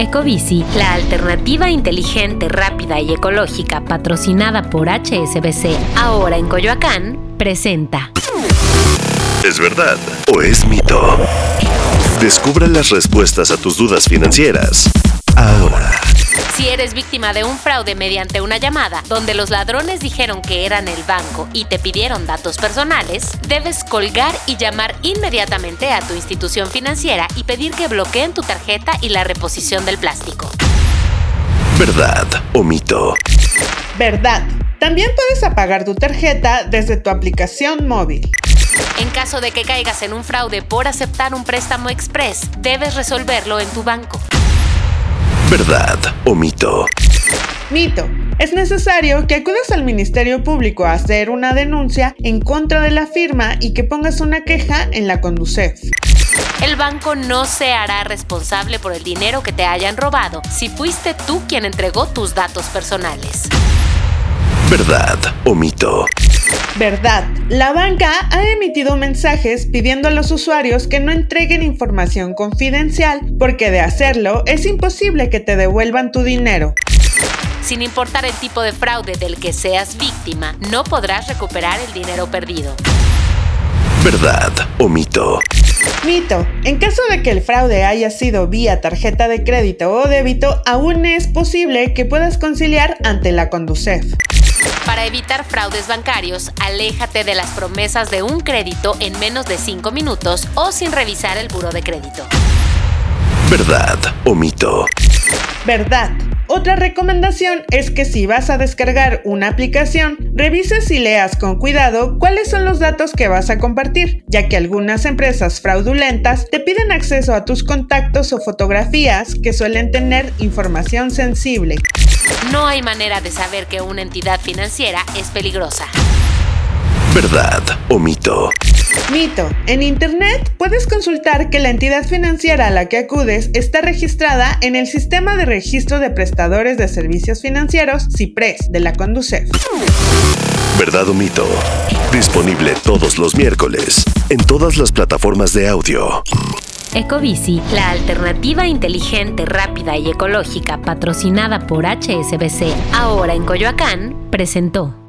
Ecobici, la alternativa inteligente, rápida y ecológica patrocinada por HSBC, ahora en Coyoacán, presenta. ¿Es verdad o es mito? Descubra las respuestas a tus dudas financieras. Ahora. Si eres víctima de un fraude mediante una llamada donde los ladrones dijeron que eran el banco y te pidieron datos personales, debes colgar y llamar inmediatamente a tu institución financiera y pedir que bloqueen tu tarjeta y la reposición del plástico. ¿Verdad o mito? Verdad. También puedes apagar tu tarjeta desde tu aplicación móvil. En caso de que caigas en un fraude por aceptar un préstamo express, debes resolverlo en tu banco. ¿Verdad o mito? Mito. Es necesario que acudas al Ministerio Público a hacer una denuncia en contra de la firma y que pongas una queja en la Conducef. El banco no se hará responsable por el dinero que te hayan robado si fuiste tú quien entregó tus datos personales. ¿Verdad o mito? Verdad. La banca ha emitido mensajes pidiendo a los usuarios que no entreguen información confidencial porque de hacerlo es imposible que te devuelvan tu dinero. Sin importar el tipo de fraude del que seas víctima, no podrás recuperar el dinero perdido. ¿Verdad o mito? Mito. En caso de que el fraude haya sido vía tarjeta de crédito o débito, aún es posible que puedas conciliar ante la Conducef. Para evitar fraudes bancarios, aléjate de las promesas de un crédito en menos de 5 minutos o sin revisar el buro de crédito. ¿Verdad o mito? Verdad. Otra recomendación es que si vas a descargar una aplicación, revises y leas con cuidado cuáles son los datos que vas a compartir, ya que algunas empresas fraudulentas te piden acceso a tus contactos o fotografías que suelen tener información sensible. No hay manera de saber que una entidad financiera es peligrosa. ¿Verdad o mito? Mito. En Internet puedes consultar que la entidad financiera a la que acudes está registrada en el Sistema de Registro de Prestadores de Servicios Financieros, CIPRES, de la Conducef. ¿Verdad o mito? Disponible todos los miércoles en todas las plataformas de audio. Ecobici, la alternativa inteligente, rápida y ecológica patrocinada por HSBC, ahora en Coyoacán, presentó.